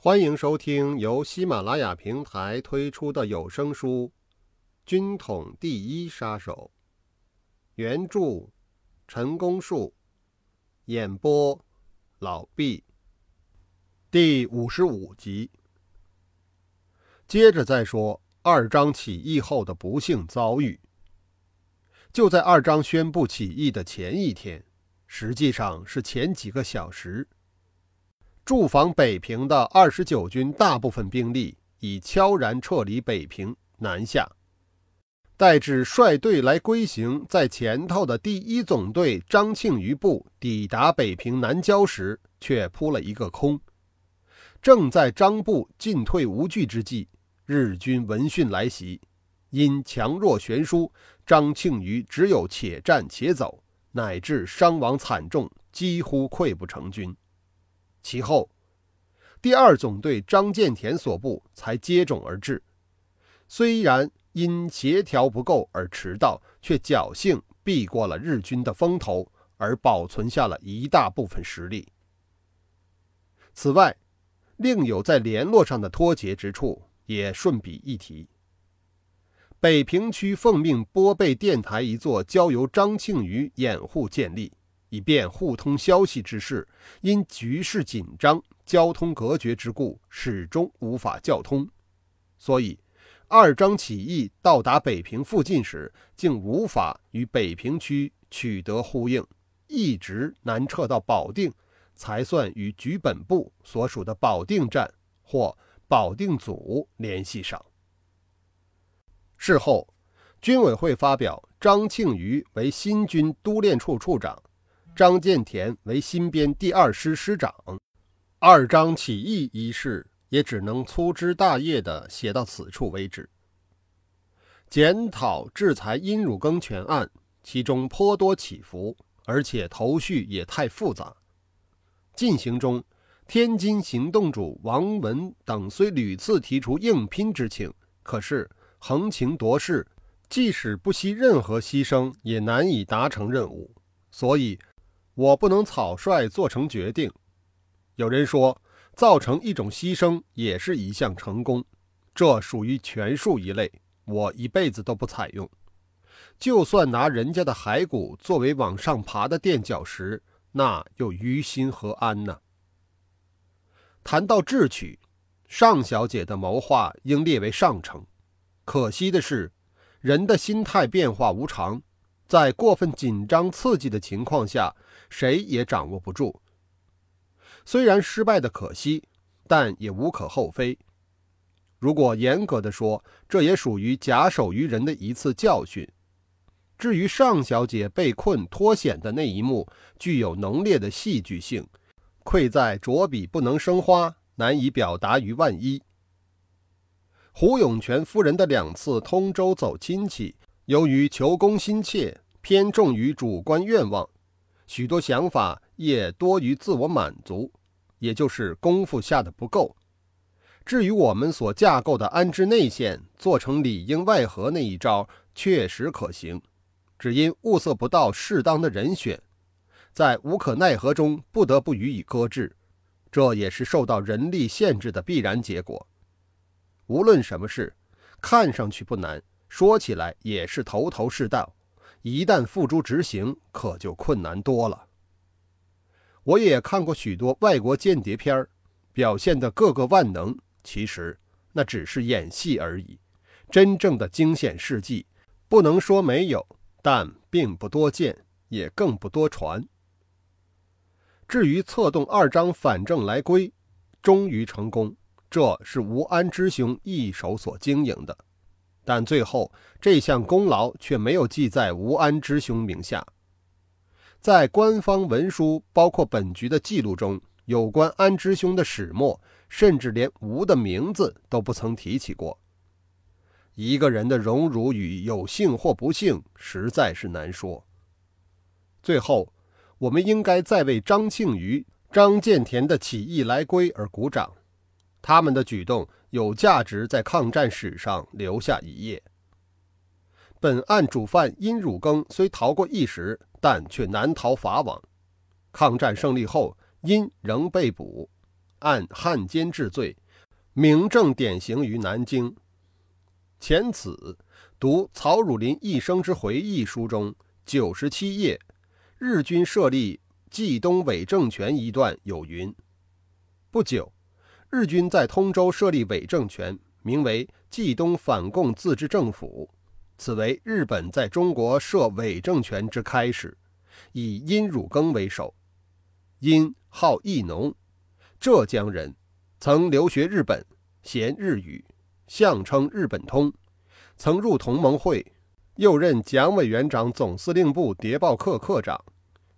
欢迎收听由喜马拉雅平台推出的有声书《军统第一杀手》，原著陈功树，演播老毕。第五十五集，接着再说二张起义后的不幸遭遇。就在二张宣布起义的前一天，实际上是前几个小时。驻防北平的二十九军大部分兵力已悄然撤离北平南下，待至率队来归行在前头的第一总队张庆余部抵达北平南郊时，却扑了一个空。正在张部进退无据之际，日军闻讯来袭，因强弱悬殊，张庆余只有且战且走，乃至伤亡惨重，几乎溃不成军。其后，第二总队张建田所部才接踵而至。虽然因协调不够而迟到，却侥幸避过了日军的风头，而保存下了一大部分实力。此外，另有在联络上的脱节之处，也顺笔一提。北平区奉命拨备电台一座，交由张庆余掩护建立。以便互通消息之事，因局势紧张、交通隔绝之故，始终无法交通。所以，二张起义到达北平附近时，竟无法与北平区取得呼应，一直南撤到保定，才算与局本部所属的保定站或保定组联系上。事后，军委会发表张庆余为新军督练处处长。张建田为新编第二师师长，二张起义一事也只能粗枝大叶地写到此处为止。检讨制裁殷汝耕全案，其中颇多起伏，而且头绪也太复杂。进行中，天津行动主王文等虽屡次提出硬拼之请，可是横情夺势，即使不惜任何牺牲，也难以达成任务，所以。我不能草率做成决定。有人说，造成一种牺牲也是一项成功，这属于权术一类，我一辈子都不采用。就算拿人家的骸骨作为往上爬的垫脚石，那又于心何安呢？谈到智取，尚小姐的谋划应列为上乘。可惜的是，人的心态变化无常。在过分紧张刺激的情况下，谁也掌握不住。虽然失败的可惜，但也无可厚非。如果严格的说，这也属于假手于人的一次教训。至于尚小姐被困脱险的那一幕，具有浓烈的戏剧性，愧在着笔不能生花，难以表达于万一。胡永泉夫人的两次通州走亲戚。由于求功心切，偏重于主观愿望，许多想法也多于自我满足，也就是功夫下的不够。至于我们所架构的安置内线，做成里应外合那一招，确实可行，只因物色不到适当的人选，在无可奈何中不得不予以搁置，这也是受到人力限制的必然结果。无论什么事，看上去不难。说起来也是头头是道，一旦付诸执行，可就困难多了。我也看过许多外国间谍片表现的个个万能，其实那只是演戏而已。真正的惊险事迹，不能说没有，但并不多见，也更不多传。至于策动二张反正来归，终于成功，这是吴安之兄一手所经营的。但最后这项功劳却没有记在吴安之兄名下，在官方文书，包括本局的记录中，有关安之兄的始末，甚至连吴的名字都不曾提起过。一个人的荣辱与有幸或不幸，实在是难说。最后，我们应该再为张庆余、张建田的起义来归而鼓掌，他们的举动。有价值在抗战史上留下一页。本案主犯殷汝耕虽逃过一时，但却难逃法网。抗战胜利后，殷仍被捕，按汉奸治罪，明正典刑于南京。前此读曹汝霖一生之回忆书中九十七页，日军设立冀东伪政权一段有云：不久，日军在通州设立伪政权，名为冀东反共自治政府，此为日本在中国设伪政权之开始，以殷汝耕为首。殷好义农，浙江人，曾留学日本，贤日语，相称日本通。曾入同盟会，又任蒋委员长总司令部谍报课课长，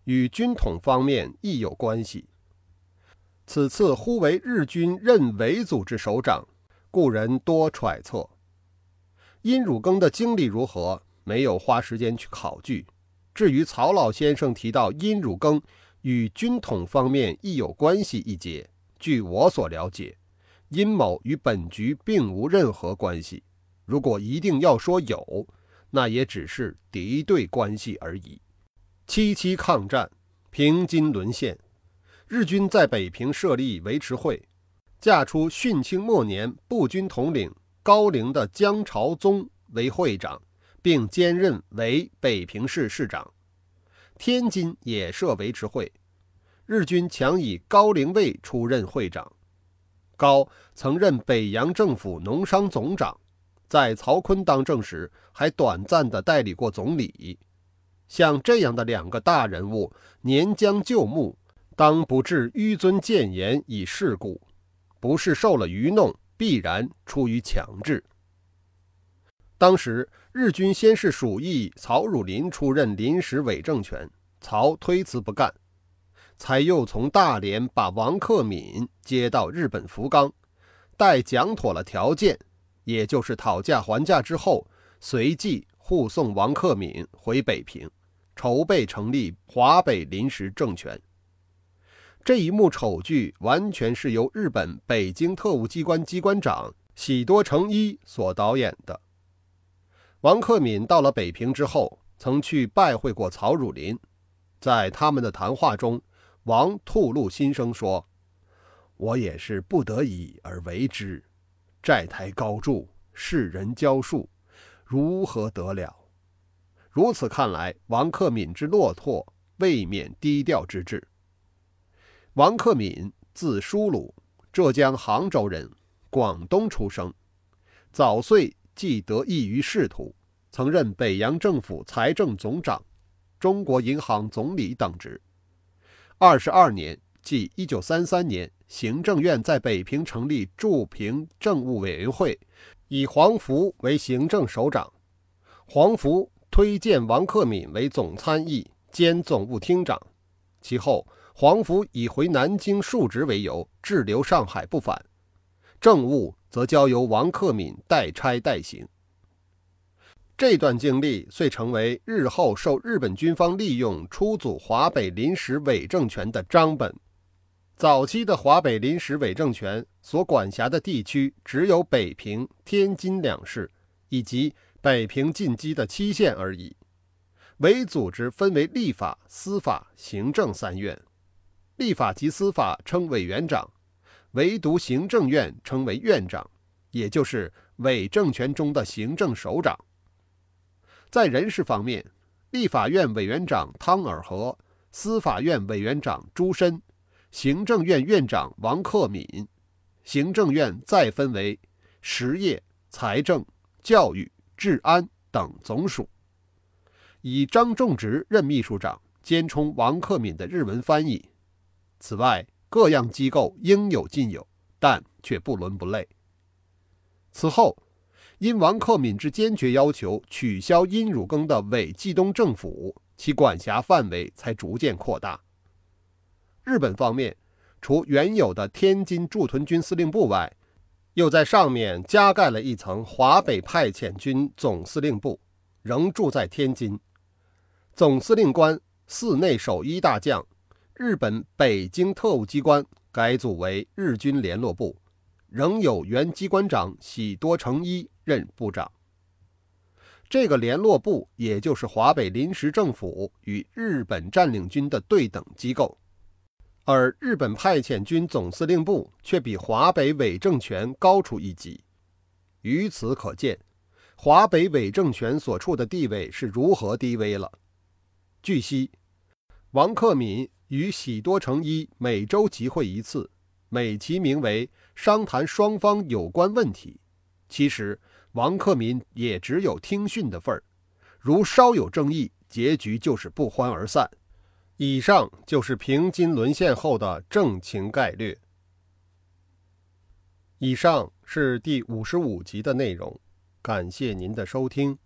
与军统方面亦有关系。此次忽为日军任伪组织首长，故人多揣测。殷汝耕的经历如何，没有花时间去考据。至于曹老先生提到殷汝耕。与军统方面亦有关系一节，据我所了解，殷某与本局并无任何关系。如果一定要说有，那也只是敌对关系而已。七七抗战，平津沦陷，日军在北平设立维持会，架出训清末年步军统领高陵的江朝宗为会长，并兼任为北平市市长。天津也设维持会，日军强以高陵卫出任会长。高曾任北洋政府农商总长，在曹锟当政时还短暂的代理过总理。像这样的两个大人物，年将就木，当不至纡尊谏言以事故，不是受了愚弄，必然出于强制。当时日军先是属意曹汝霖出任临时伪政权，曹推辞不干，才又从大连把王克敏接到日本福冈，待讲妥了条件，也就是讨价还价之后，随即护送王克敏回北平，筹备成立华北临时政权。这一幕丑剧完全是由日本北京特务机关机关长喜多诚一所导演的。王克敏到了北平之后，曾去拜会过曹汝霖。在他们的谈话中，王吐露心声说：“我也是不得已而为之，债台高筑，世人交术，如何得了？”如此看来，王克敏之落拓未免低调之至。王克敏字叔鲁，浙江杭州人，广东出生，早岁。即得益于仕途，曾任北洋政府财政总长、中国银行总理等职。二十二年，即一九三三年，行政院在北平成立驻平政务委员会，以黄福为行政首长。黄福推荐王克敏为总参议兼总务厅长。其后，黄福以回南京述职为由滞留上海不返，政务。则交由王克敏代差代行。这段经历遂成为日后受日本军方利用出组华北临时伪政权的章本。早期的华北临时伪政权所管辖的地区只有北平、天津两市以及北平近畿的七县而已。伪组织分为立法、司法、行政三院，立法及司法称委员长。唯独行政院称为院长，也就是伪政权中的行政首长。在人事方面，立法院委员长汤尔和，司法院委员长朱深，行政院院长王克敏。行政院再分为实业、财政、教育、治安等总署，以张仲植任秘书长，兼充王克敏的日文翻译。此外，各样机构应有尽有，但却不伦不类。此后，因王克敏之坚决要求取消殷汝耕的伪冀东政府，其管辖范围才逐渐扩大。日本方面，除原有的天津驻屯军司令部外，又在上面加盖了一层华北派遣军总司令部，仍住在天津。总司令官寺内守一大将。日本北京特务机关改组为日军联络部，仍有原机关长喜多诚一任部长。这个联络部也就是华北临时政府与日本占领军的对等机构。而日本派遣军总司令部却比华北伪政权高出一级。由此可见，华北伪政权所处的地位是如何低微了。据悉，王克敏与喜多诚一每周集会一次，美其名为商谈双方有关问题。其实，王克敏也只有听训的份儿，如稍有争议，结局就是不欢而散。以上就是平津沦陷后的政情概略。以上是第五十五集的内容，感谢您的收听。